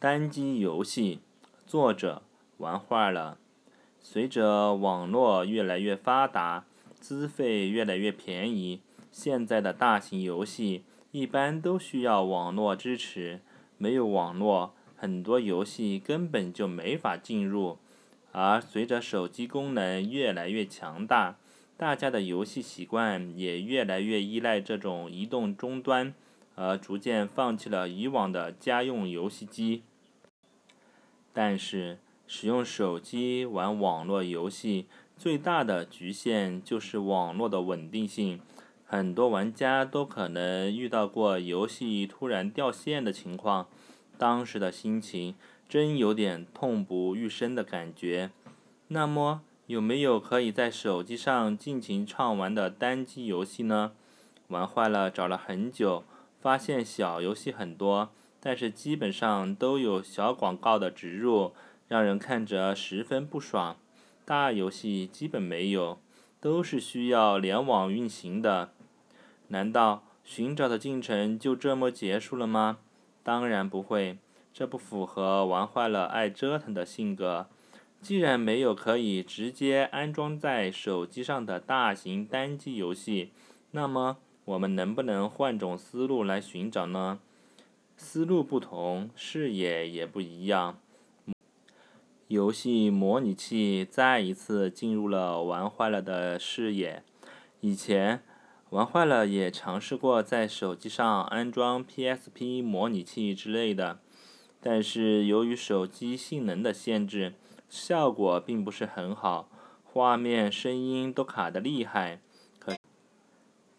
单机游戏，作者玩坏了。随着网络越来越发达，资费越来越便宜，现在的大型游戏一般都需要网络支持。没有网络，很多游戏根本就没法进入。而随着手机功能越来越强大，大家的游戏习惯也越来越依赖这种移动终端，而逐渐放弃了以往的家用游戏机。但是，使用手机玩网络游戏最大的局限就是网络的稳定性。很多玩家都可能遇到过游戏突然掉线的情况，当时的心情真有点痛不欲生的感觉。那么，有没有可以在手机上尽情畅玩的单机游戏呢？玩坏了找了很久，发现小游戏很多，但是基本上都有小广告的植入，让人看着十分不爽。大游戏基本没有，都是需要联网运行的。难道寻找的进程就这么结束了吗？当然不会，这不符合玩坏了爱折腾的性格。既然没有可以直接安装在手机上的大型单机游戏，那么我们能不能换种思路来寻找呢？思路不同，视野也不一样。游戏模拟器再一次进入了玩坏了的视野。以前玩坏了也尝试过在手机上安装 PSP 模拟器之类的，但是由于手机性能的限制。效果并不是很好，画面、声音都卡得厉害。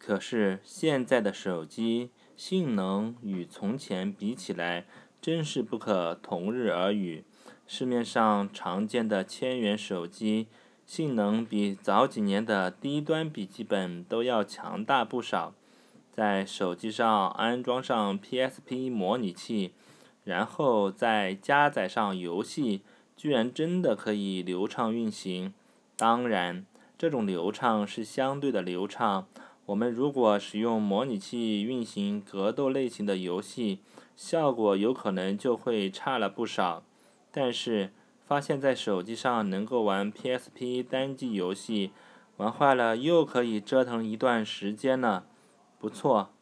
可是现在的手机性能与从前比起来，真是不可同日而语。市面上常见的千元手机，性能比早几年的低端笔记本都要强大不少。在手机上安装上 PSP 模拟器，然后再加载上游戏。居然真的可以流畅运行，当然，这种流畅是相对的流畅。我们如果使用模拟器运行格斗类型的游戏，效果有可能就会差了不少。但是，发现在手机上能够玩 PSP 单机游戏，玩坏了又可以折腾一段时间呢，不错。